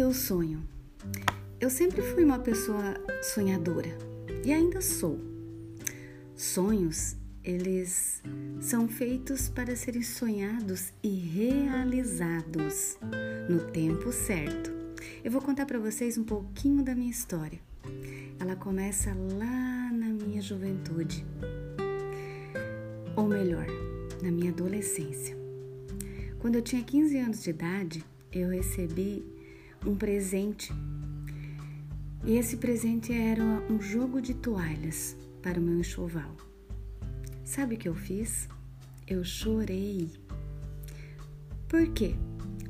teu sonho? Eu sempre fui uma pessoa sonhadora e ainda sou. Sonhos, eles são feitos para serem sonhados e realizados no tempo certo. Eu vou contar para vocês um pouquinho da minha história. Ela começa lá na minha juventude, ou melhor, na minha adolescência. Quando eu tinha 15 anos de idade, eu recebi um presente. E esse presente era um jogo de toalhas para o meu enxoval. Sabe o que eu fiz? Eu chorei. Por quê?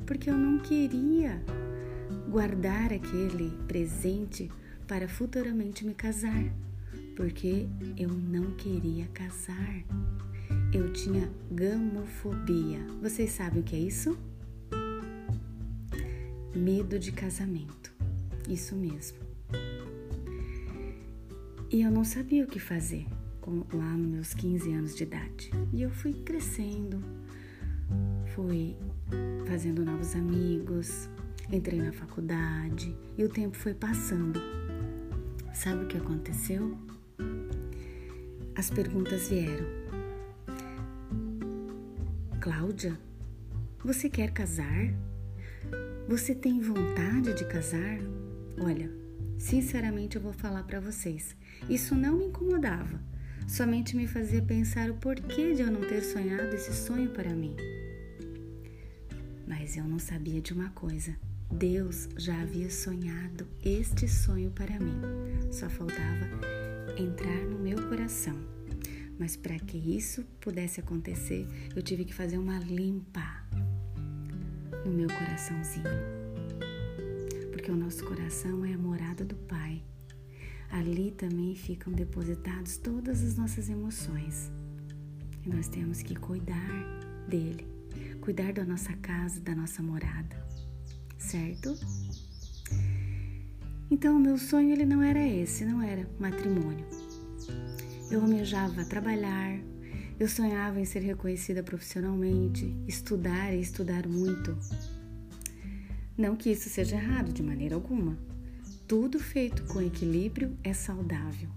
Porque eu não queria guardar aquele presente para futuramente me casar, porque eu não queria casar eu tinha gamofobia. Vocês sabem o que é isso? Medo de casamento. Isso mesmo. E eu não sabia o que fazer lá nos meus 15 anos de idade. E eu fui crescendo, fui fazendo novos amigos, entrei na faculdade e o tempo foi passando. Sabe o que aconteceu? As perguntas vieram. Cláudia, você quer casar? Você tem vontade de casar? Olha, sinceramente eu vou falar para vocês. Isso não me incomodava, somente me fazia pensar o porquê de eu não ter sonhado esse sonho para mim. Mas eu não sabia de uma coisa. Deus já havia sonhado este sonho para mim. Só faltava entrar no meu coração. Mas para que isso pudesse acontecer, eu tive que fazer uma limpa no meu coraçãozinho. Porque o nosso coração é a morada do Pai. Ali também ficam depositadas todas as nossas emoções. E nós temos que cuidar dele, cuidar da nossa casa, da nossa morada. Certo? Então, o meu sonho ele não era esse, não era matrimônio. Eu almejava trabalhar, eu sonhava em ser reconhecida profissionalmente, estudar e estudar muito. Não que isso seja errado de maneira alguma. Tudo feito com equilíbrio é saudável.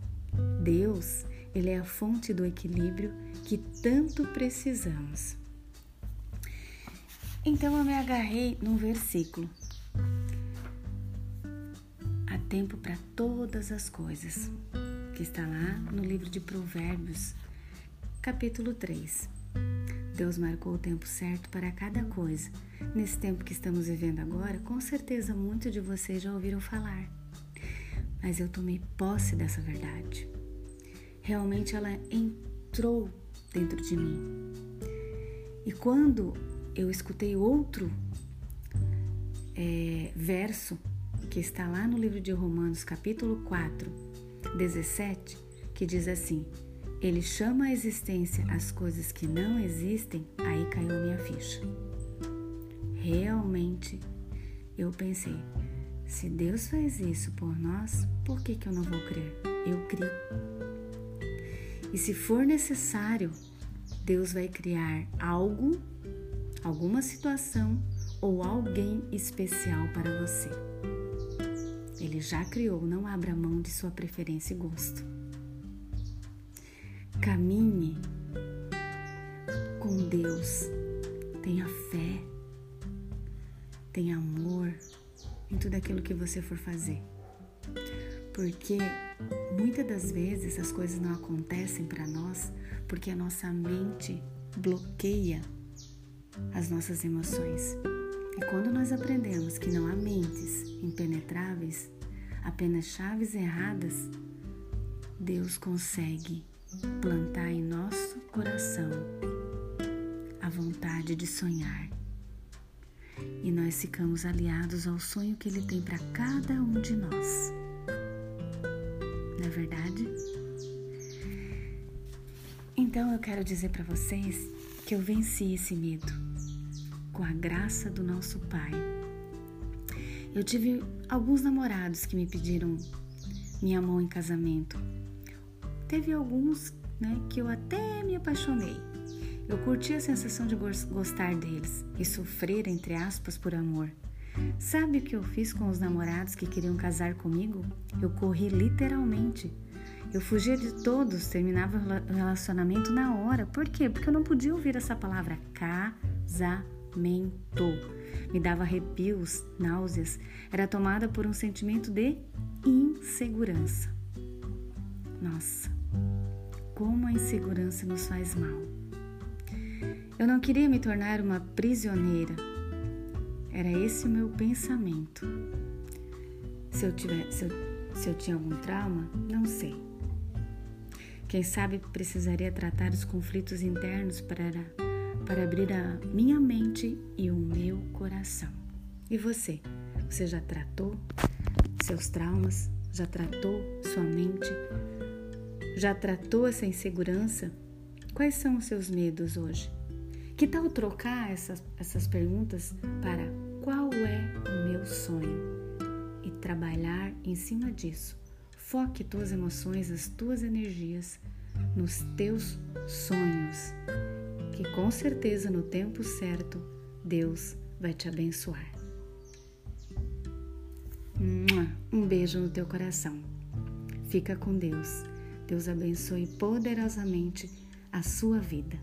Deus, ele é a fonte do equilíbrio que tanto precisamos. Então eu me agarrei num versículo. Há tempo para todas as coisas que está lá no livro de Provérbios, capítulo 3. Deus marcou o tempo certo para cada coisa. Nesse tempo que estamos vivendo agora, com certeza muitos de vocês já ouviram falar. Mas eu tomei posse dessa verdade. Realmente ela entrou dentro de mim. E quando eu escutei outro é, verso que está lá no livro de Romanos, capítulo 4, 17, que diz assim: Ele chama à existência as coisas que não existem, aí caiu minha ficha. Realmente, eu pensei: se Deus faz isso por nós, por que, que eu não vou crer? Eu criei. E se for necessário, Deus vai criar algo, alguma situação ou alguém especial para você. Ele já criou, não abra mão de sua preferência e gosto. Caminhe com Deus, tenha fé, tenha amor em tudo aquilo que você for fazer. Porque muitas das vezes as coisas não acontecem para nós porque a nossa mente bloqueia as nossas emoções. E quando nós aprendemos que não há mentes impenetráveis, apenas chaves erradas, Deus consegue plantar em nosso coração a vontade de sonhar. E nós ficamos aliados ao sonho que Ele tem para cada um de nós. Não é verdade? Então eu quero dizer para vocês que eu venci esse medo com a graça do nosso Pai. Eu tive alguns namorados que me pediram minha mão em casamento. Teve alguns né, que eu até me apaixonei. Eu curti a sensação de gostar deles e sofrer, entre aspas, por amor. Sabe o que eu fiz com os namorados que queriam casar comigo? Eu corri literalmente. Eu fugia de todos, terminava o relacionamento na hora. Por quê? Porque eu não podia ouvir essa palavra casamento. Me dava arrepios, náuseas. Era tomada por um sentimento de insegurança. Nossa, como a insegurança nos faz mal. Eu não queria me tornar uma prisioneira. Era esse o meu pensamento. Se eu, tiver, se eu, se eu tinha algum trauma, não sei. Quem sabe precisaria tratar os conflitos internos para, para abrir a minha mente e o meu coração. E você? Você já tratou seus traumas? Já tratou sua mente? Já tratou essa insegurança? Quais são os seus medos hoje? Que tal trocar essas, essas perguntas para qual é o meu sonho e trabalhar em cima disso? Foque tuas emoções, as tuas energias nos teus sonhos, que com certeza no tempo certo Deus vai te abençoar. Um beijo no teu coração. Fica com Deus. Deus abençoe poderosamente a sua vida.